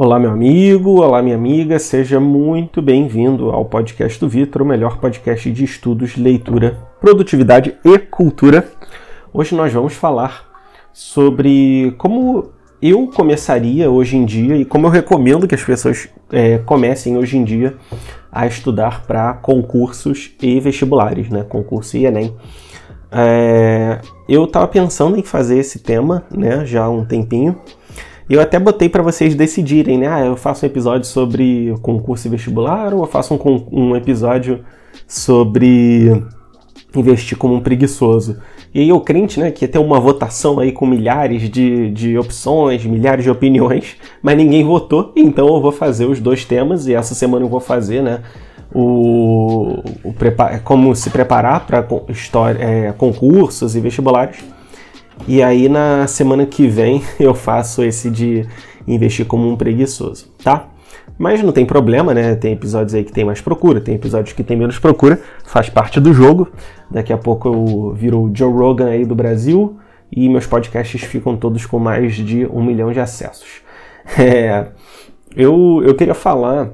Olá, meu amigo, olá, minha amiga, seja muito bem-vindo ao podcast do Vitor, o melhor podcast de estudos, leitura, produtividade e cultura. Hoje nós vamos falar sobre como eu começaria hoje em dia e como eu recomendo que as pessoas é, comecem hoje em dia a estudar para concursos e vestibulares, né? Concurso e Enem. É, eu estava pensando em fazer esse tema, né, já há um tempinho eu até botei para vocês decidirem, né? Ah, eu faço um episódio sobre concurso e vestibular ou eu faço um, um episódio sobre investir como um preguiçoso. E aí o crente, né, que ia ter uma votação aí com milhares de, de opções, milhares de opiniões, mas ninguém votou, então eu vou fazer os dois temas e essa semana eu vou fazer, né, o, o como se preparar para é, concursos e vestibulares. E aí na semana que vem eu faço esse de investir como um preguiçoso, tá? Mas não tem problema, né? Tem episódios aí que tem mais procura, tem episódios que tem menos procura, faz parte do jogo. Daqui a pouco eu viro o Joe Rogan aí do Brasil e meus podcasts ficam todos com mais de um milhão de acessos. É, eu, eu queria falar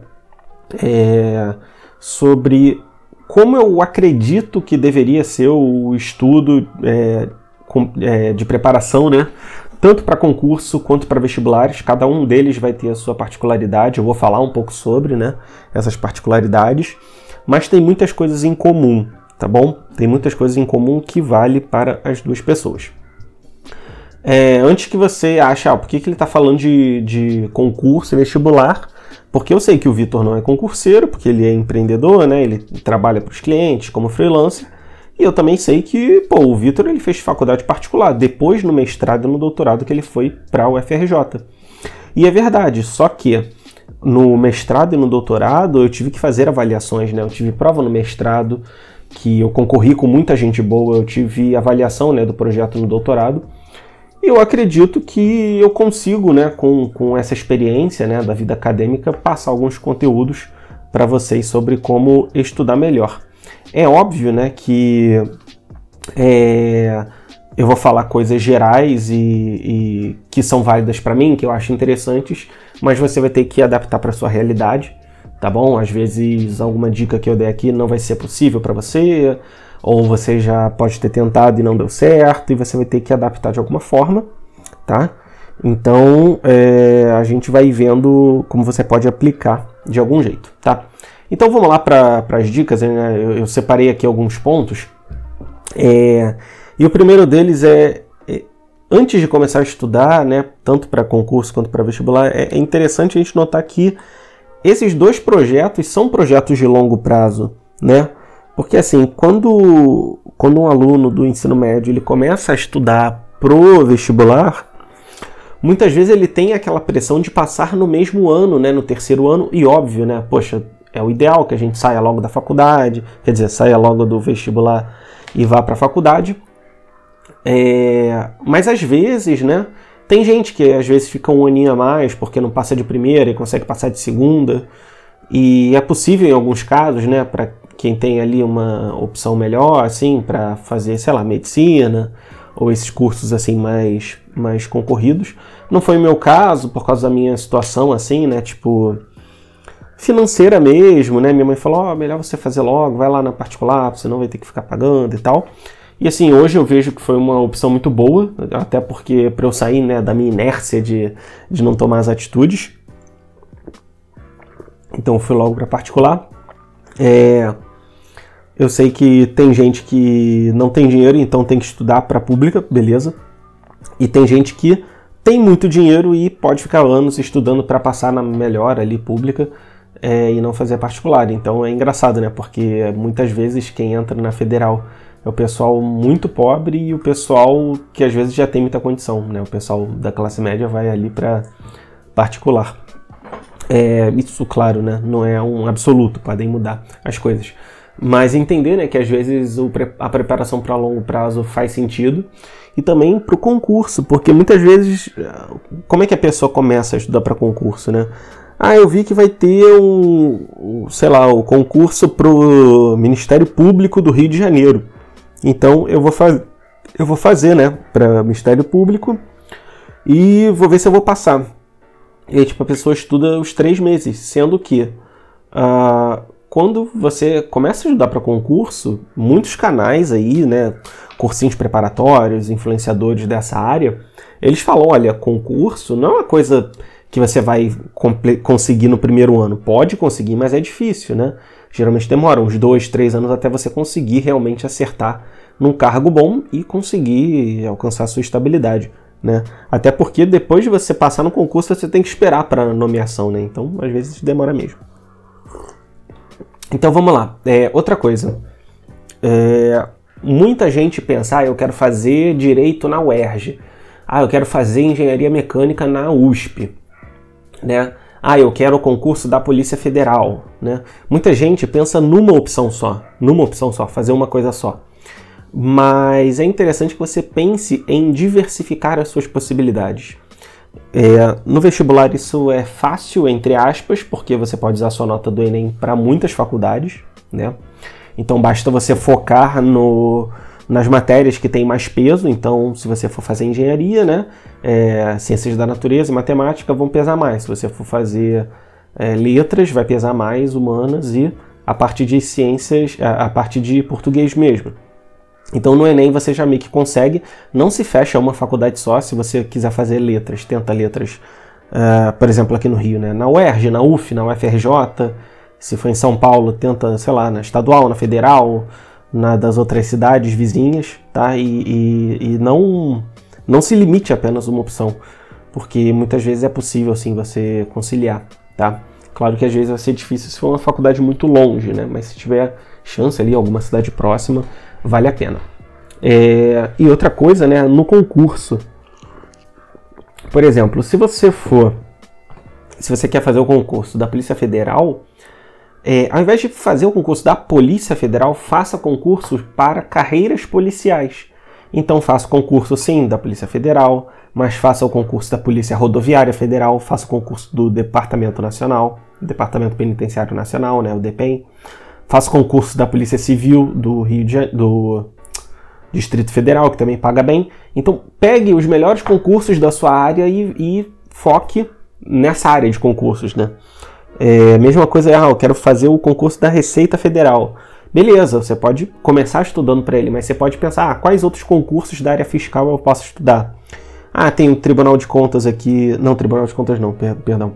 é, sobre como eu acredito que deveria ser o estudo é, de preparação, né? Tanto para concurso quanto para vestibulares, cada um deles vai ter a sua particularidade. Eu vou falar um pouco sobre, né? Essas particularidades, mas tem muitas coisas em comum, tá bom? Tem muitas coisas em comum que vale para as duas pessoas. É, antes que você ache, ah, por que, que ele está falando de, de concurso e vestibular? Porque eu sei que o Vitor não é concurseiro, porque ele é empreendedor, né? Ele trabalha para os clientes como freelancer. E eu também sei que, pô, o Vitor ele fez faculdade particular, depois no mestrado e no doutorado que ele foi para o UFRJ. E é verdade, só que no mestrado e no doutorado eu tive que fazer avaliações, né? Eu tive prova no mestrado, que eu concorri com muita gente boa, eu tive avaliação né, do projeto no doutorado. E eu acredito que eu consigo, né, com, com essa experiência né, da vida acadêmica, passar alguns conteúdos para vocês sobre como estudar melhor. É óbvio, né, que é, eu vou falar coisas gerais e, e que são válidas para mim, que eu acho interessantes, mas você vai ter que adaptar para sua realidade, tá bom? Às vezes alguma dica que eu der aqui não vai ser possível para você, ou você já pode ter tentado e não deu certo, e você vai ter que adaptar de alguma forma, tá? Então é, a gente vai vendo como você pode aplicar de algum jeito, tá? Então vamos lá para as dicas, né? eu, eu, separei aqui alguns pontos. É, e o primeiro deles é, é, antes de começar a estudar, né, tanto para concurso quanto para vestibular, é, é interessante a gente notar que esses dois projetos são projetos de longo prazo, né? Porque assim, quando, quando um aluno do ensino médio ele começa a estudar pro vestibular, muitas vezes ele tem aquela pressão de passar no mesmo ano, né, no terceiro ano, e óbvio, né, poxa, é o ideal que a gente saia logo da faculdade, quer dizer, saia logo do vestibular e vá para a faculdade. É, mas às vezes, né? Tem gente que às vezes fica um aninho a mais porque não passa de primeira e consegue passar de segunda. E é possível em alguns casos, né, para quem tem ali uma opção melhor, assim, para fazer, sei lá, medicina ou esses cursos assim mais mais concorridos. Não foi o meu caso por causa da minha situação assim, né, tipo, financeira mesmo, né? Minha mãe falou: oh, melhor você fazer logo, vai lá na particular, você não vai ter que ficar pagando e tal. E assim, hoje eu vejo que foi uma opção muito boa, até porque para eu sair né, da minha inércia de, de não tomar as atitudes. Então eu fui logo para particular. É, eu sei que tem gente que não tem dinheiro, então tem que estudar para pública, beleza. E tem gente que tem muito dinheiro e pode ficar anos estudando para passar na melhor ali pública é, e não fazer particular. Então é engraçado, né? Porque muitas vezes quem entra na federal é o pessoal muito pobre e o pessoal que às vezes já tem muita condição, né? O pessoal da classe média vai ali para particular. É, isso, claro, né? Não é um absoluto, podem mudar as coisas. Mas entender né, que às vezes a preparação para longo prazo faz sentido e também para o concurso, porque muitas vezes, como é que a pessoa começa a estudar para concurso, né? Ah, eu vi que vai ter um, sei lá, o um concurso pro Ministério Público do Rio de Janeiro. Então eu vou fazer, eu vou fazer, né, para Ministério Público e vou ver se eu vou passar. E aí, tipo, a pessoa estuda os três meses, sendo que uh, quando você começa a estudar para concurso, muitos canais aí, né, cursinhos preparatórios, influenciadores dessa área, eles falam, olha, concurso não é uma coisa que você vai conseguir no primeiro ano. Pode conseguir, mas é difícil, né? Geralmente demora uns dois, três anos até você conseguir realmente acertar num cargo bom e conseguir alcançar sua estabilidade. Né? Até porque depois de você passar no concurso, você tem que esperar para nomeação, né? Então, às vezes demora mesmo. Então, vamos lá. É, outra coisa. É, muita gente pensa, ah, eu quero fazer direito na UERJ. Ah, eu quero fazer engenharia mecânica na USP né? Ah, eu quero o concurso da Polícia Federal, né? Muita gente pensa numa opção só, numa opção só, fazer uma coisa só. Mas é interessante que você pense em diversificar as suas possibilidades. É, no vestibular isso é fácil, entre aspas, porque você pode usar sua nota do Enem para muitas faculdades, né? Então basta você focar no, nas matérias que têm mais peso, então se você for fazer engenharia, né, é, ciências da natureza e matemática vão pesar mais. Se você for fazer é, letras, vai pesar mais, humanas e a parte de ciências, a, a parte de português mesmo. Então no Enem você já meio que consegue, não se fecha uma faculdade só, se você quiser fazer letras, tenta letras, uh, por exemplo aqui no Rio, né, na UERJ, na UF, na UFRJ, se for em São Paulo, tenta, sei lá, na estadual, na federal, na, das outras cidades vizinhas, tá? E, e, e, não, não se limite a apenas uma opção, porque muitas vezes é possível assim você conciliar, tá? Claro que às vezes vai ser difícil se for uma faculdade muito longe, né? Mas se tiver chance ali, alguma cidade próxima, vale a pena. É, e outra coisa, né? No concurso, por exemplo, se você for, se você quer fazer o concurso da Polícia Federal, é, ao invés de fazer o concurso da Polícia Federal, faça concursos para carreiras policiais. Então faça o concurso sim da Polícia Federal, mas faça o concurso da Polícia Rodoviária Federal, faça o concurso do Departamento Nacional, Departamento Penitenciário Nacional, né, o DEPEN. Faça o concurso da Polícia Civil do Rio de, do Distrito Federal, que também paga bem. Então pegue os melhores concursos da sua área e, e foque nessa área de concursos, né? É, mesma coisa, ah, eu quero fazer o concurso da Receita Federal. Beleza, você pode começar estudando para ele, mas você pode pensar, ah, quais outros concursos da área fiscal eu posso estudar? Ah, tem o Tribunal de Contas aqui, não, Tribunal de Contas não, perdão.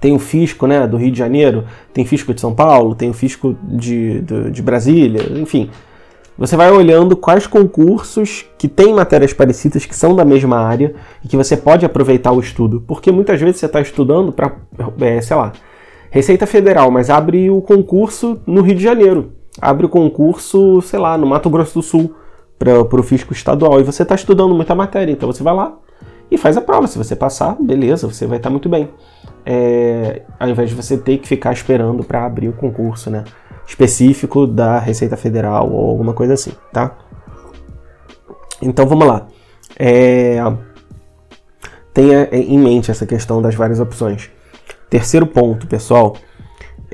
Tem o Fisco, né, do Rio de Janeiro, tem Fisco de São Paulo, tem o Fisco de, de, de Brasília, enfim. Você vai olhando quais concursos que têm matérias parecidas, que são da mesma área, e que você pode aproveitar o estudo. Porque muitas vezes você está estudando para, é, sei lá, Receita Federal, mas abre o concurso no Rio de Janeiro. Abre o concurso, sei lá, no Mato Grosso do Sul, para o fisco estadual. E você está estudando muita matéria, então você vai lá e faz a prova. Se você passar, beleza, você vai estar tá muito bem. É, ao invés de você ter que ficar esperando para abrir o concurso, né? Específico da Receita Federal ou alguma coisa assim, tá? Então vamos lá. É, tenha em mente essa questão das várias opções. Terceiro ponto, pessoal,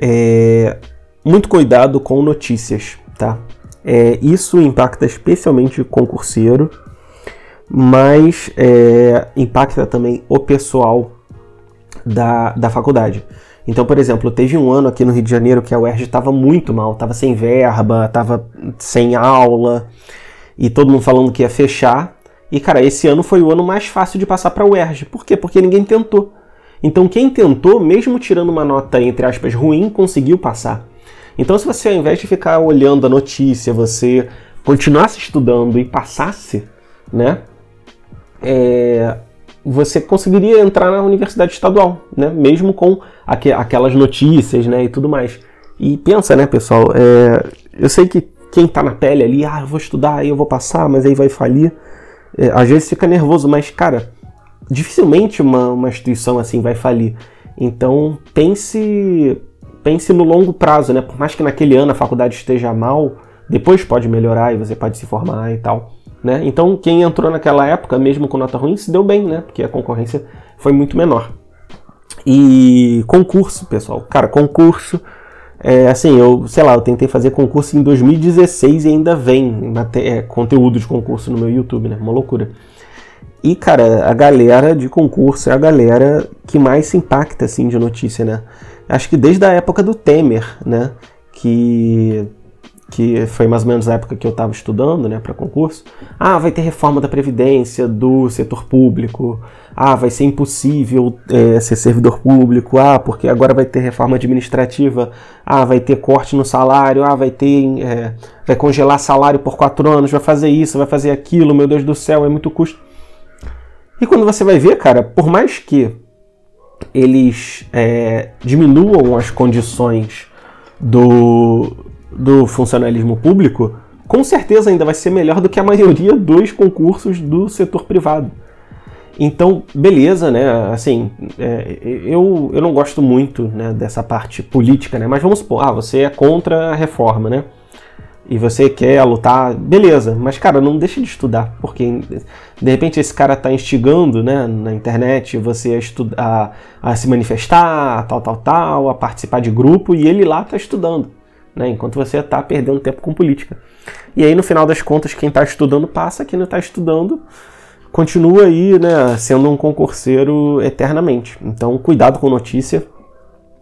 é muito cuidado com notícias, tá? É, isso impacta especialmente o concurseiro, mas é, impacta também o pessoal da, da faculdade. Então, por exemplo, teve um ano aqui no Rio de Janeiro que a UERJ estava muito mal, estava sem verba, estava sem aula, e todo mundo falando que ia fechar. E, cara, esse ano foi o ano mais fácil de passar para a UERJ. Por quê? Porque ninguém tentou. Então quem tentou, mesmo tirando uma nota entre aspas ruim, conseguiu passar. Então se você ao invés de ficar olhando a notícia, você continuasse estudando e passasse, né? É, você conseguiria entrar na universidade estadual, né? Mesmo com aqu aquelas notícias, né? E tudo mais. E pensa, né, pessoal? É, eu sei que quem tá na pele ali, ah, eu vou estudar, aí eu vou passar, mas aí vai falir. É, às vezes fica nervoso, mas cara, dificilmente uma, uma instituição assim vai falir. Então pense pense no longo prazo, né? Por mais que naquele ano a faculdade esteja mal, depois pode melhorar e você pode se formar e tal. Né? Então quem entrou naquela época, mesmo com nota ruim, se deu bem, né? Porque a concorrência foi muito menor. E concurso, pessoal. Cara, concurso. É, assim, eu, sei lá, eu tentei fazer concurso em 2016 e ainda vem é, conteúdo de concurso no meu YouTube, né? Uma loucura. E, cara, a galera de concurso é a galera que mais se impacta, assim, de notícia, né? Acho que desde a época do Temer, né? Que, que foi mais ou menos a época que eu estava estudando, né, para concurso. Ah, vai ter reforma da Previdência do setor público. Ah, vai ser impossível é, ser servidor público. Ah, porque agora vai ter reforma administrativa. Ah, vai ter corte no salário. Ah, vai ter. É, vai congelar salário por quatro anos. Vai fazer isso, vai fazer aquilo. Meu Deus do céu, é muito custo. E quando você vai ver, cara, por mais que eles é, diminuam as condições do, do funcionalismo público, com certeza ainda vai ser melhor do que a maioria dos concursos do setor privado. Então, beleza, né? Assim, é, eu, eu não gosto muito né, dessa parte política, né? Mas vamos supor, ah, você é contra a reforma, né? E você quer lutar, beleza, mas cara, não deixe de estudar, porque de repente esse cara está instigando né, na internet você a, estudar, a, a se manifestar, tal, tal, tal, a participar de grupo e ele lá está estudando, né, enquanto você está perdendo tempo com política. E aí no final das contas, quem está estudando passa, quem não está estudando continua aí né, sendo um concurseiro eternamente. Então cuidado com notícia.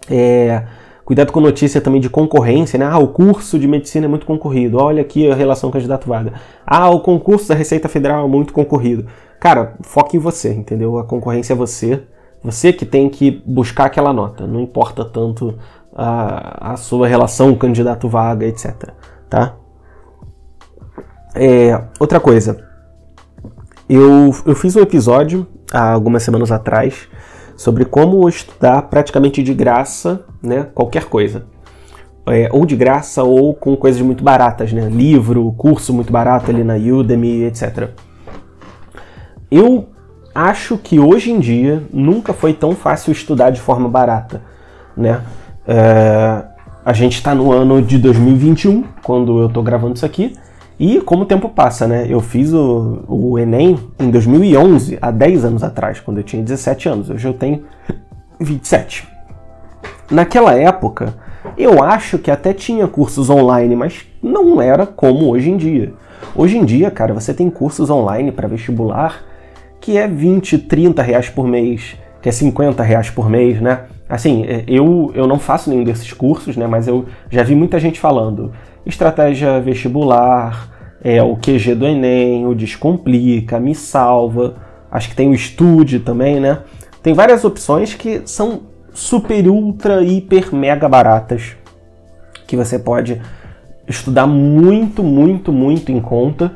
É, Cuidado com notícia também de concorrência, né? Ah, o curso de medicina é muito concorrido. Olha aqui a relação candidato-vaga. Ah, o concurso da Receita Federal é muito concorrido. Cara, foque em você, entendeu? A concorrência é você. Você que tem que buscar aquela nota. Não importa tanto a, a sua relação candidato-vaga, etc. Tá? É, outra coisa. Eu, eu fiz um episódio há algumas semanas atrás sobre como estudar praticamente de graça, né, qualquer coisa. É, ou de graça ou com coisas muito baratas, né? Livro, curso muito barato ali na Udemy, etc. Eu acho que hoje em dia nunca foi tão fácil estudar de forma barata, né? É, a gente está no ano de 2021, quando eu estou gravando isso aqui, e como o tempo passa, né? Eu fiz o, o Enem em 2011, há 10 anos atrás, quando eu tinha 17 anos. Hoje eu tenho 27. Naquela época, eu acho que até tinha cursos online, mas não era como hoje em dia. Hoje em dia, cara, você tem cursos online para vestibular que é 20, 30 reais por mês, que é 50 reais por mês, né? Assim, é, eu, eu não faço nenhum desses cursos, né? Mas eu já vi muita gente falando estratégia vestibular, é, o QG do Enem, o Descomplica, Me Salva, acho que tem o Estude também, né? Tem várias opções que são super, ultra, hiper, mega baratas, que você pode estudar muito, muito, muito em conta.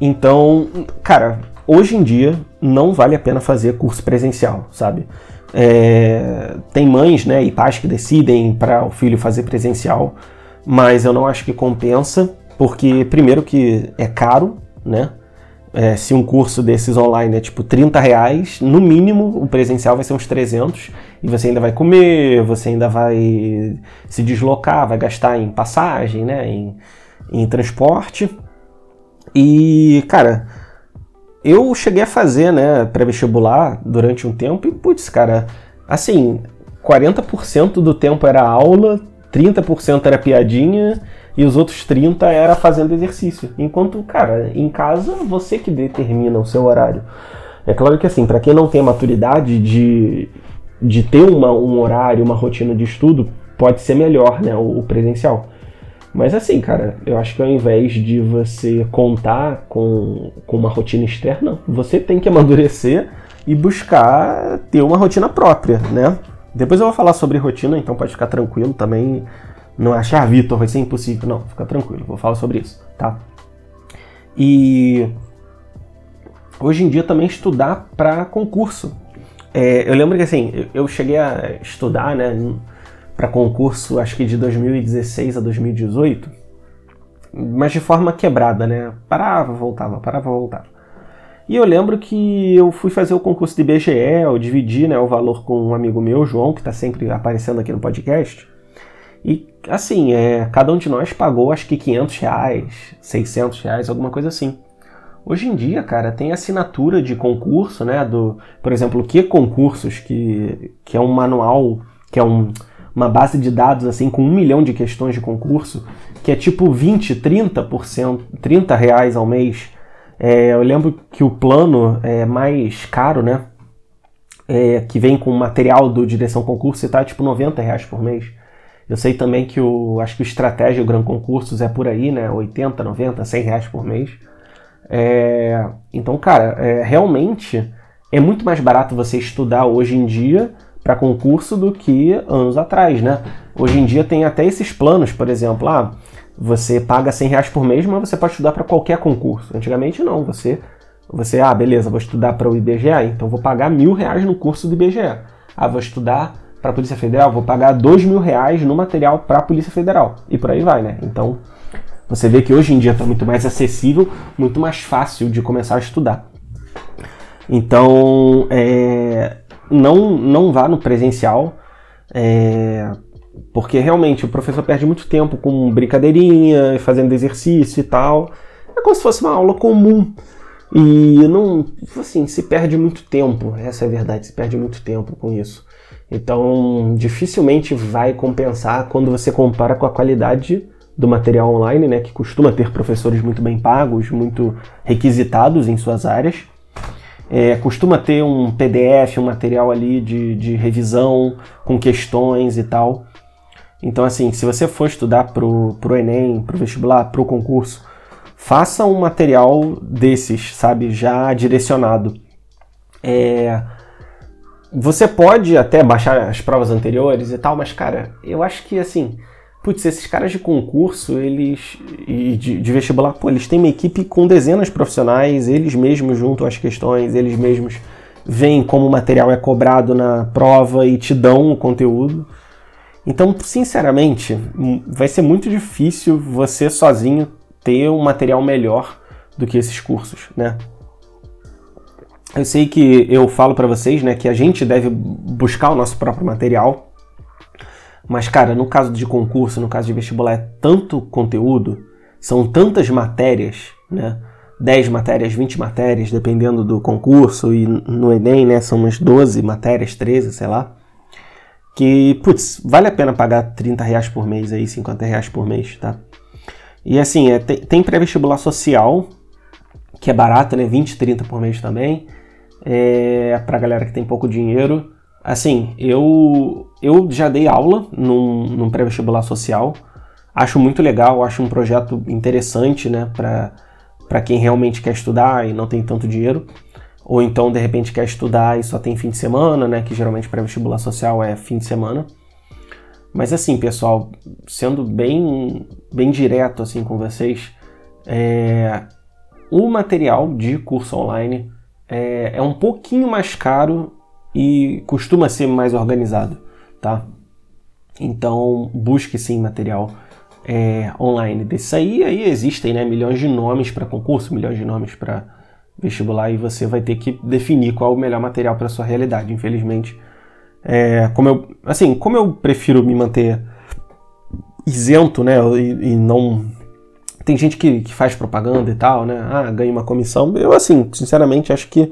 Então, cara, hoje em dia não vale a pena fazer curso presencial, sabe? É, tem mães né, e pais que decidem para o filho fazer presencial mas eu não acho que compensa, porque primeiro que é caro, né? É, se um curso desses online é tipo 30 reais, no mínimo o presencial vai ser uns 300 e você ainda vai comer, você ainda vai se deslocar, vai gastar em passagem, né, em, em transporte. E, cara, eu cheguei a fazer, né, pré-vestibular durante um tempo e, putz, cara, assim, 40% do tempo era aula, 30% era piadinha e os outros 30% era fazendo exercício. Enquanto, cara, em casa você que determina o seu horário. É claro que assim, para quem não tem a maturidade de, de ter uma, um horário, uma rotina de estudo, pode ser melhor, né, o, o presencial. Mas assim, cara, eu acho que ao invés de você contar com, com uma rotina externa, você tem que amadurecer e buscar ter uma rotina própria, né? Depois eu vou falar sobre rotina, então pode ficar tranquilo também. Não achar, ah, Vitor, vai ser impossível. Não, fica tranquilo, vou falar sobre isso, tá? E hoje em dia também estudar para concurso. É, eu lembro que assim, eu cheguei a estudar, né, para concurso, acho que de 2016 a 2018, mas de forma quebrada, né? Parava, voltava, parava, voltava. E eu lembro que eu fui fazer o concurso de IBGE, eu dividi né, o valor com um amigo meu, João, que está sempre aparecendo aqui no podcast. E assim, é, cada um de nós pagou acho que 500 reais, 600 reais, alguma coisa assim. Hoje em dia, cara, tem assinatura de concurso, né? Do, por exemplo, o que concursos, que, que é um manual, que é um, uma base de dados assim com um milhão de questões de concurso, que é tipo 20, 30%, 30 reais ao mês É, eu lembro que o plano é mais caro, né? É, que vem com material do Direção Concurso e tá tipo 90 reais por mês. Eu sei também que o. Acho que o Estratégia o Gran Concursos é por aí, né? 80, 90, 100 reais por mês. É, então, cara, é, realmente é muito mais barato você estudar hoje em dia para concurso do que anos atrás, né? Hoje em dia tem até esses planos, por exemplo, ah, você paga 100 reais por mês, mas você pode estudar para qualquer concurso. Antigamente não, você, você, ah, beleza, vou estudar para o IBGE, então vou pagar mil reais no curso do IBGE. Ah, vou estudar para a Polícia Federal, vou pagar dois mil reais no material para a Polícia Federal. E por aí vai, né? Então, você vê que hoje em dia está muito mais acessível, muito mais fácil de começar a estudar. Então, é, não, não vá no presencial, é, porque realmente o professor perde muito tempo com brincadeirinha, fazendo exercício e tal. É como se fosse uma aula comum. E não, assim, se perde muito tempo, essa é a verdade, se perde muito tempo com isso. Então, dificilmente vai compensar quando você compara com a qualidade do material online, né, que costuma ter professores muito bem pagos, muito requisitados em suas áreas. É, costuma ter um PDF, um material ali de, de revisão com questões e tal. Então, assim, se você for estudar pro, pro Enem, pro vestibular, pro concurso, faça um material desses, sabe, já direcionado. É, você pode até baixar as provas anteriores e tal, mas, cara, eu acho que, assim, Putz, esses caras de concurso, eles. e de, de, vestibular, pô, eles têm uma equipe com dezenas de profissionais, eles mesmos juntam as questões, eles mesmos veem como o material é cobrado na prova e te dão o conteúdo. Então, sinceramente, vai ser muito difícil você sozinho ter um material melhor do que esses cursos, né? Eu sei que eu falo para vocês, né, que a gente deve buscar o nosso próprio material, mas, cara, no caso de concurso, no caso de vestibular, é tanto conteúdo, são tantas matérias, né? 10 matérias, 20 matérias, dependendo do concurso, e no Enem, né, são umas 12 matérias, 13, sei lá. Que, putz, vale a pena pagar 30 reais por mês aí, 50 reais por mês, tá? E assim, é, tem, tem pré-vestibular social, que é barato, né? 20, 30 por mês também. É, pra galera que tem pouco dinheiro. Assim, eu, eu já dei aula num, num pré-vestibular social. Acho muito legal, acho um projeto interessante, né, para quem realmente quer estudar e não tem tanto dinheiro. Ou então, de repente, quer estudar e só tem fim de semana, né, que geralmente pré-vestibular social é fim de semana. Mas assim, pessoal, sendo bem, bem direto assim com vocês, é, o material de curso online é, é um pouquinho mais caro e costuma ser mais organizado, tá? Então busque sim material é, online desse aí. Aí existem né, milhões de nomes para concurso, milhões de nomes para vestibular e você vai ter que definir qual é o melhor material para sua realidade. Infelizmente, é, como eu, assim, como eu prefiro me manter isento, né, e, e não tem gente que, que, faz propaganda e tal, né? Ah, ganha uma comissão. Eu, assim, sinceramente, acho que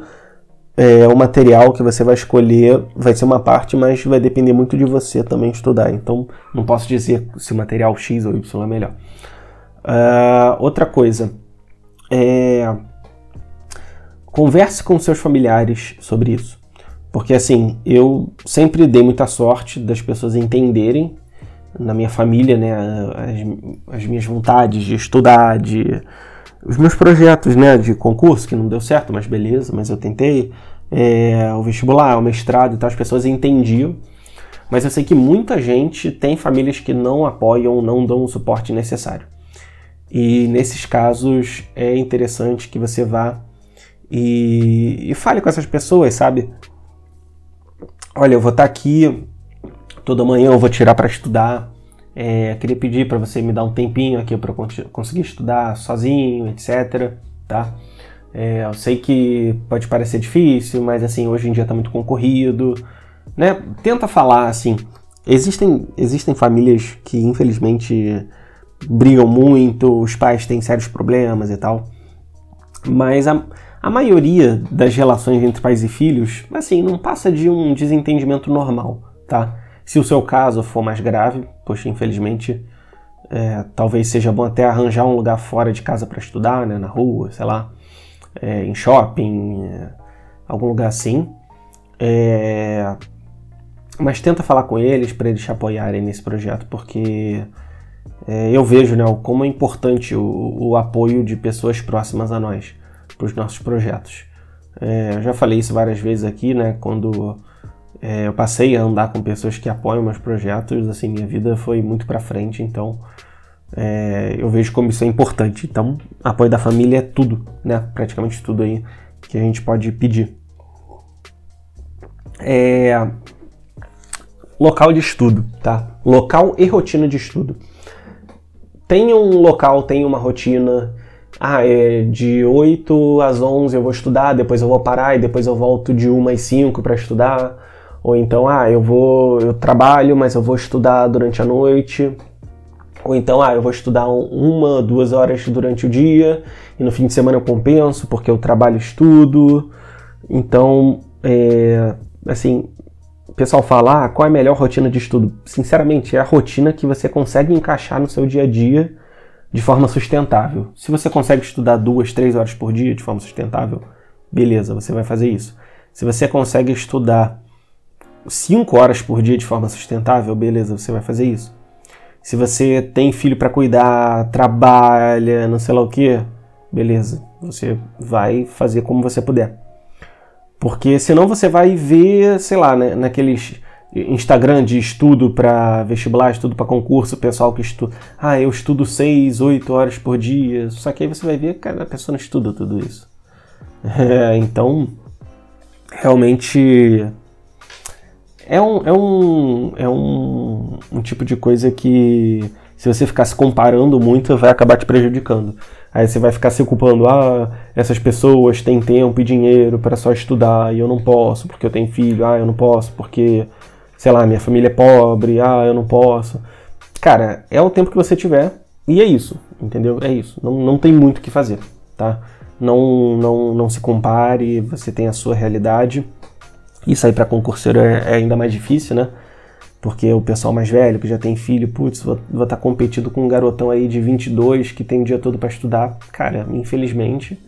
é, o material que você vai escolher vai ser uma parte, mas vai depender muito de você também estudar. Então, não posso dizer se o material X ou Y é melhor. Uh, outra coisa, é, converse com seus familiares sobre isso. Porque assim, eu sempre dei muita sorte das pessoas entenderem na minha família, né, as, as minhas vontades de estudar, de os meus projetos né, de concurso, que não deu certo, mas beleza, mas eu tentei, é, o vestibular, o mestrado e tal, as pessoas entendiam. Mas eu sei que muita gente tem famílias que não apoiam, não dão o suporte necessário. E nesses casos é interessante que você vá e, e fale com essas pessoas, sabe? Olha, eu vou estar aqui toda manhã, eu vou tirar para estudar. É, queria pedir para você me dar um tempinho aqui para conseguir estudar sozinho, etc. Tá? É, eu sei que pode parecer difícil, mas assim hoje em dia está muito concorrido, né? Tenta falar assim. Existem existem famílias que infelizmente brigam muito, os pais têm sérios problemas e tal, mas a, a maioria das relações entre pais e filhos, assim, não passa de um desentendimento normal, tá? Se o seu caso for mais grave, poxa, infelizmente, é, talvez seja bom até arranjar um lugar fora de casa para estudar, né, na rua, sei lá. é, em shopping, é, algum lugar assim. É, mas tenta falar com eles para eles te apoiarem nesse projeto, porque é, eu vejo né, como é importante o, o, apoio de pessoas próximas a nós para os nossos projetos. É, eu já falei isso várias vezes aqui, né? Quando é, eu passei a andar com pessoas que apoiam meus projetos, assim, minha vida foi muito para frente, então é, eu vejo como isso é importante. Então, apoio da família é tudo, né? Praticamente tudo aí que a gente pode pedir. É, local de estudo, tá? Local e rotina de estudo. Tem um local, tem uma rotina. Ah, é de 8 às 11 eu vou estudar, depois eu vou parar e depois eu volto de 1 às 5 para estudar. Ou então, ah, eu vou, eu trabalho, mas eu vou estudar durante a noite. Ou então, ah, eu vou estudar uma, duas horas durante o dia e no fim de semana eu compenso porque eu trabalho e estudo. Então, é, assim, o pessoal fala, ah, qual é a melhor rotina de estudo? Sinceramente, é a rotina que você consegue encaixar no seu dia a dia de forma sustentável. Se você consegue estudar duas, três horas por dia de forma sustentável, beleza, você vai fazer isso. Se você consegue estudar 5 horas por dia de forma sustentável, beleza, você vai fazer isso. Se você tem filho para cuidar, trabalha, não sei lá o que, beleza, você vai fazer como você puder. Porque senão você vai ver, sei lá, né, naqueles Instagram de estudo para vestibular, estudo para concurso, pessoal que estuda. Ah, eu estudo 6, 8 horas por dia. Só que aí você vai ver que a pessoa não estuda tudo isso. É, então, realmente é um, é um, é um, um tipo de coisa que, se você ficar se comparando muito, vai acabar te prejudicando. Aí você vai ficar se culpando, ah, essas pessoas têm tempo e dinheiro para só estudar e eu não posso porque eu tenho filho, ah, eu não posso porque, sei lá, minha família é pobre, ah, eu não posso. Cara, é o tempo que você tiver e é isso, entendeu? É isso. Não, não tem muito o que fazer, tá? Não, não, não se compare, você tem a sua realidade isso aí para concurseiro é, é, ainda mais difícil, né? Porque o pessoal mais velho, que já tem filho, putz, vou estar tá competindo com um garotão aí de 22 que tem o dia todo para estudar. Cara, infelizmente,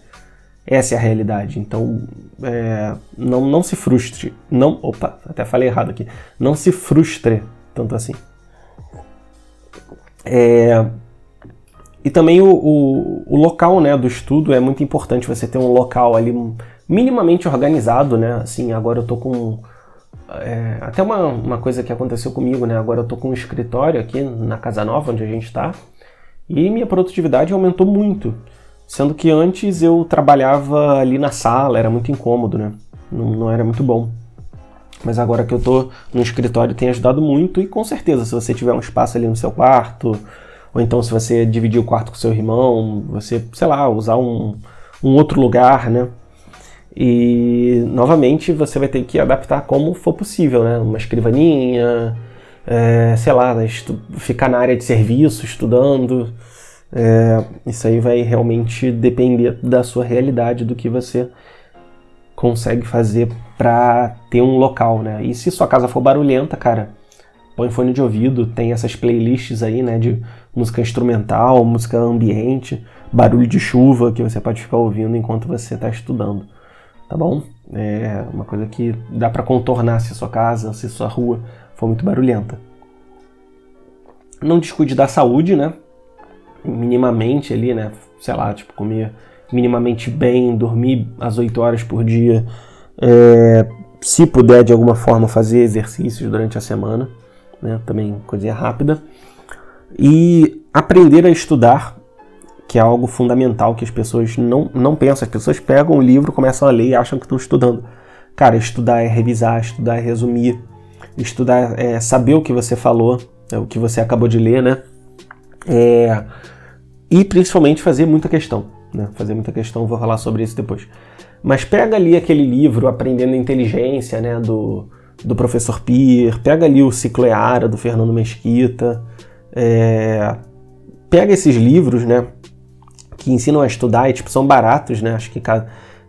essa é a realidade. Então, é, não, não se frustre. Não, opa, até falei errado aqui. Não se frustre tanto assim. É, e também o, o, o, local né, do estudo é muito importante você ter um local ali minimamente organizado, né? Assim, agora eu tô com. É, até uma, uma coisa que aconteceu comigo, né? Agora eu tô com um escritório aqui na Casa Nova, onde a gente está, e minha produtividade aumentou muito. Sendo que antes eu trabalhava ali na sala, era muito incômodo, né? Não, não era muito bom. Mas agora que eu tô no escritório tem ajudado muito e com certeza, se você tiver um espaço ali no seu quarto, ou então se você dividir o quarto com seu irmão, você, sei lá, usar um, um outro lugar, né? E novamente você vai ter que adaptar como for possível, né? Uma escrivaninha, é, sei lá, ficar na área de serviço estudando. É, isso aí vai realmente depender da sua realidade, do que você consegue fazer para ter um local, né? E se sua casa for barulhenta, cara, põe fone de ouvido, tem essas playlists aí, né, de música instrumental, música ambiente, barulho de chuva que você pode ficar ouvindo enquanto você está estudando tá bom? É uma coisa que dá para contornar se sua casa, se sua rua for muito barulhenta. Não descuide da saúde, né? Minimamente ali, né? Sei lá, tipo, comer minimamente bem, dormir às 8 horas por dia. É, se puder, de alguma forma, fazer exercícios durante a semana, né? Também coisinha rápida. E aprender a estudar que é algo fundamental que as pessoas não, não pensam. As pessoas pegam o livro, começam a ler e acham que estão estudando. Cara, estudar é revisar, estudar é resumir, estudar é saber o que você falou, é o que você acabou de ler, né? É, e principalmente fazer muita questão. Né? Fazer muita questão, vou falar sobre isso depois. Mas pega ali aquele livro Aprendendo Inteligência, né? Do, do professor Pier, pega ali o Ciclo Eara, do Fernando Mesquita, é, pega esses livros, né? que ensinam a estudar e tipo, são baratos, né? Acho que cada,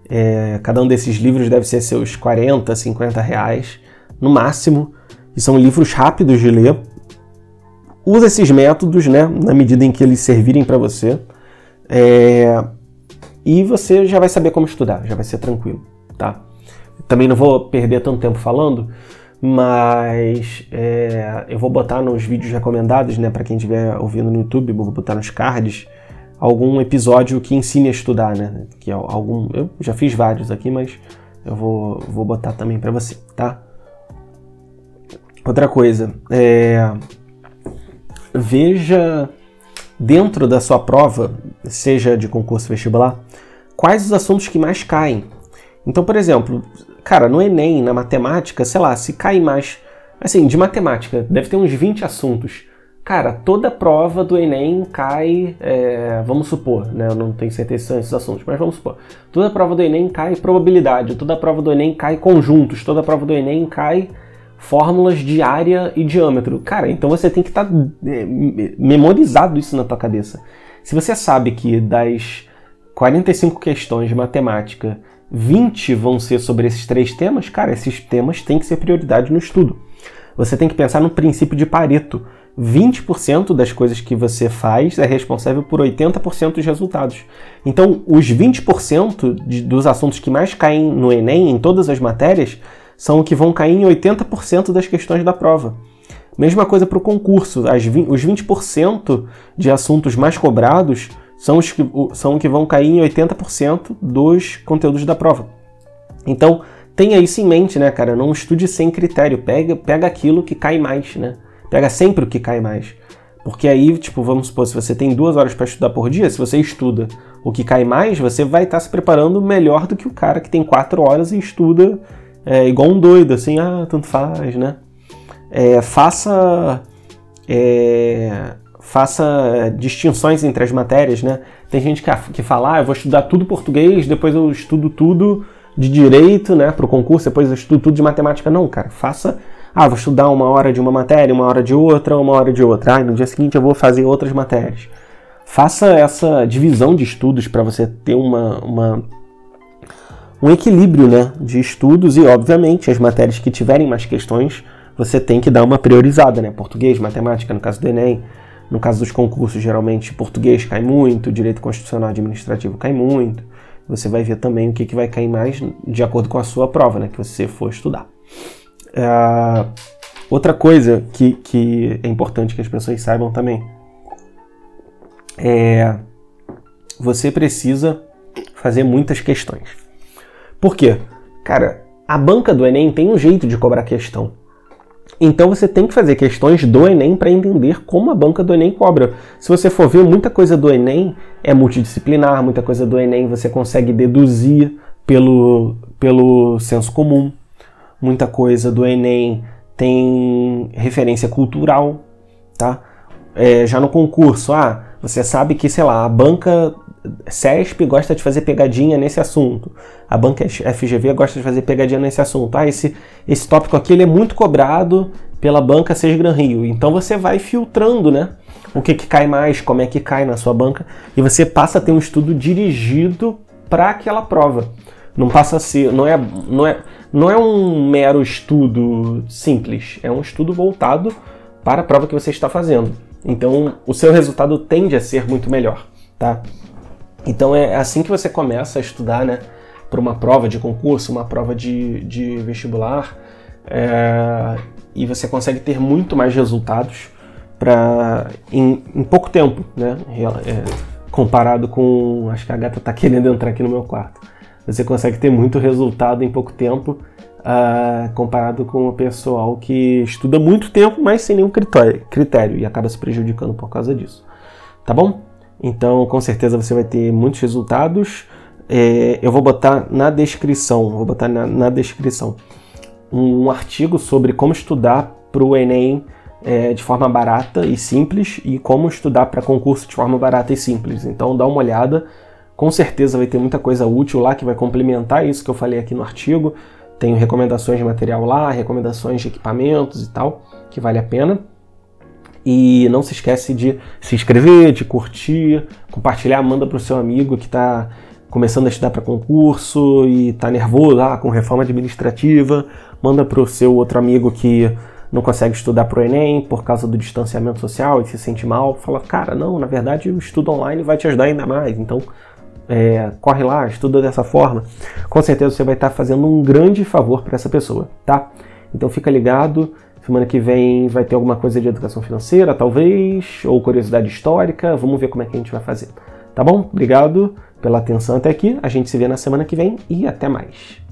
é, cada um desses livros deve ser seus 40, 50 reais no máximo. E são livros rápidos de ler. Usa esses métodos, né? Na medida em que eles servirem para você. É, e você já vai saber como estudar, já vai ser tranquilo, tá? Também não vou perder tanto tempo falando, mas é, eu vou botar nos vídeos recomendados, né, para quem estiver ouvindo no YouTube, vou botar nos cards algum episódio que ensine a estudar, né? Que é algum, eu já fiz vários aqui, mas eu vou, vou botar também para você, tá? Outra coisa, é, veja dentro da sua prova, seja de concurso vestibular, quais os assuntos que mais caem. Então, por exemplo, cara, no Enem, na matemática, sei lá, se cai mais. Assim, de matemática, deve ter uns 20 assuntos. Cara, toda prova do Enem cai, é, vamos supor, né? Eu não tenho certeza se são esses assuntos, mas vamos supor. Toda prova do Enem cai probabilidade, toda prova do Enem cai conjuntos, toda prova do Enem cai fórmulas de área e diâmetro. Cara, então você tem que estar tá, é, memorizado isso na tua cabeça. Se você sabe que das 45 questões de matemática, 20 vão ser sobre esses três temas, cara, esses temas têm que ser prioridade no estudo. Você tem que pensar no princípio de Pareto. 20% das coisas que você faz é responsável por 80% dos resultados. Então, os 20% de, dos assuntos que mais caem no Enem, em todas as matérias, são o que vão cair em 80% das questões da prova. Mesma coisa para o concurso. Os 20% de assuntos mais cobrados são os que, são que vão cair em 80% dos conteúdos da prova. Então, tenha isso em mente, né, cara? Não estude sem critério. Pega, pega aquilo que cai mais, né? Pega sempre o que cai mais. Porque aí, tipo, vamos supor, se você tem duas horas para estudar por dia, se você estuda o que cai mais, você vai estar tá se preparando melhor do que o cara que tem quatro horas e estuda é, igual um doido, assim, ah, tanto faz, né? É, faça. É, faça distinções entre as matérias, né? Tem gente que, que fala, ah, eu vou estudar tudo português, depois eu estudo tudo de direito, né, para o concurso, depois eu estudo tudo de matemática. Não, cara, faça. Ah, vou estudar uma hora de uma matéria, uma hora de outra, uma hora de outra. Ah, no dia seguinte eu vou fazer outras matérias. Faça essa divisão de estudos para você ter uma, uma um equilíbrio né, de estudos e, obviamente, as matérias que tiverem mais questões, você tem que dar uma priorizada, né? Português, matemática, no caso do Enem, no caso dos concursos, geralmente português cai muito, direito constitucional administrativo cai muito. Você vai ver também o que, que vai cair mais de acordo com a sua prova, né? Que você for estudar. Uh, outra coisa que, que é importante que as pessoas saibam também é você precisa fazer muitas questões. Por quê? Cara, a banca do Enem tem um jeito de cobrar questão. Então você tem que fazer questões do Enem para entender como a banca do Enem cobra. Se você for ver, muita coisa do Enem é multidisciplinar, muita coisa do Enem você consegue deduzir pelo, pelo senso comum. Muita coisa do Enem tem referência cultural, tá? É, já no concurso, ah, você sabe que, sei lá, a banca CESP gosta de fazer pegadinha nesse assunto. A banca FGV gosta de fazer pegadinha nesse assunto. Ah, esse, esse tópico aqui ele é muito cobrado pela banca Sesgran Rio. Então você vai filtrando, né? O que, que cai mais, como é que cai na sua banca, e você passa a ter um estudo dirigido para aquela prova. Não passa a ser, não é, não é, não é um mero estudo simples, é um estudo voltado para a prova que você está fazendo. Então, o seu resultado tende a ser muito melhor, tá? Então é assim que você começa a estudar, né? Para uma prova de concurso, uma prova de, de vestibular, é, e você consegue ter muito mais resultados para em, em, pouco tempo, né? É, comparado com. Acho que a gata está querendo entrar aqui no meu quarto. Você consegue ter muito resultado em pouco tempo, uh, comparado com o pessoal que estuda muito tempo, mas sem nenhum critério, critério e acaba se prejudicando por causa disso. Tá bom? Então, com certeza você vai ter muitos resultados. É, eu vou botar na descrição, vou botar na, na descrição um, um, artigo sobre como estudar para o Enem é, de forma barata e simples e como estudar para concurso de forma barata e simples. Então, dá uma olhada. Com certeza vai ter muita coisa útil lá que vai complementar isso que eu falei aqui no artigo. Tenho recomendações de material lá, recomendações de equipamentos e tal, que vale a pena. E não se esquece de se inscrever, de curtir, compartilhar, manda para o seu amigo que está começando a estudar para concurso e está nervoso ah, com reforma administrativa. Manda para o seu outro amigo que não consegue estudar para o Enem por causa do distanciamento social e se sente mal. Fala, cara, não, na verdade o estudo online vai te ajudar ainda mais. Então é, corre lá, estuda dessa forma, com certeza você vai estar fazendo um grande favor para essa pessoa, tá? Então fica ligado. Semana que vem vai ter alguma coisa de educação financeira, talvez, ou curiosidade histórica. Vamos ver como é que a gente vai fazer. Tá bom? Obrigado pela atenção até aqui. A gente se vê na semana que vem e até mais.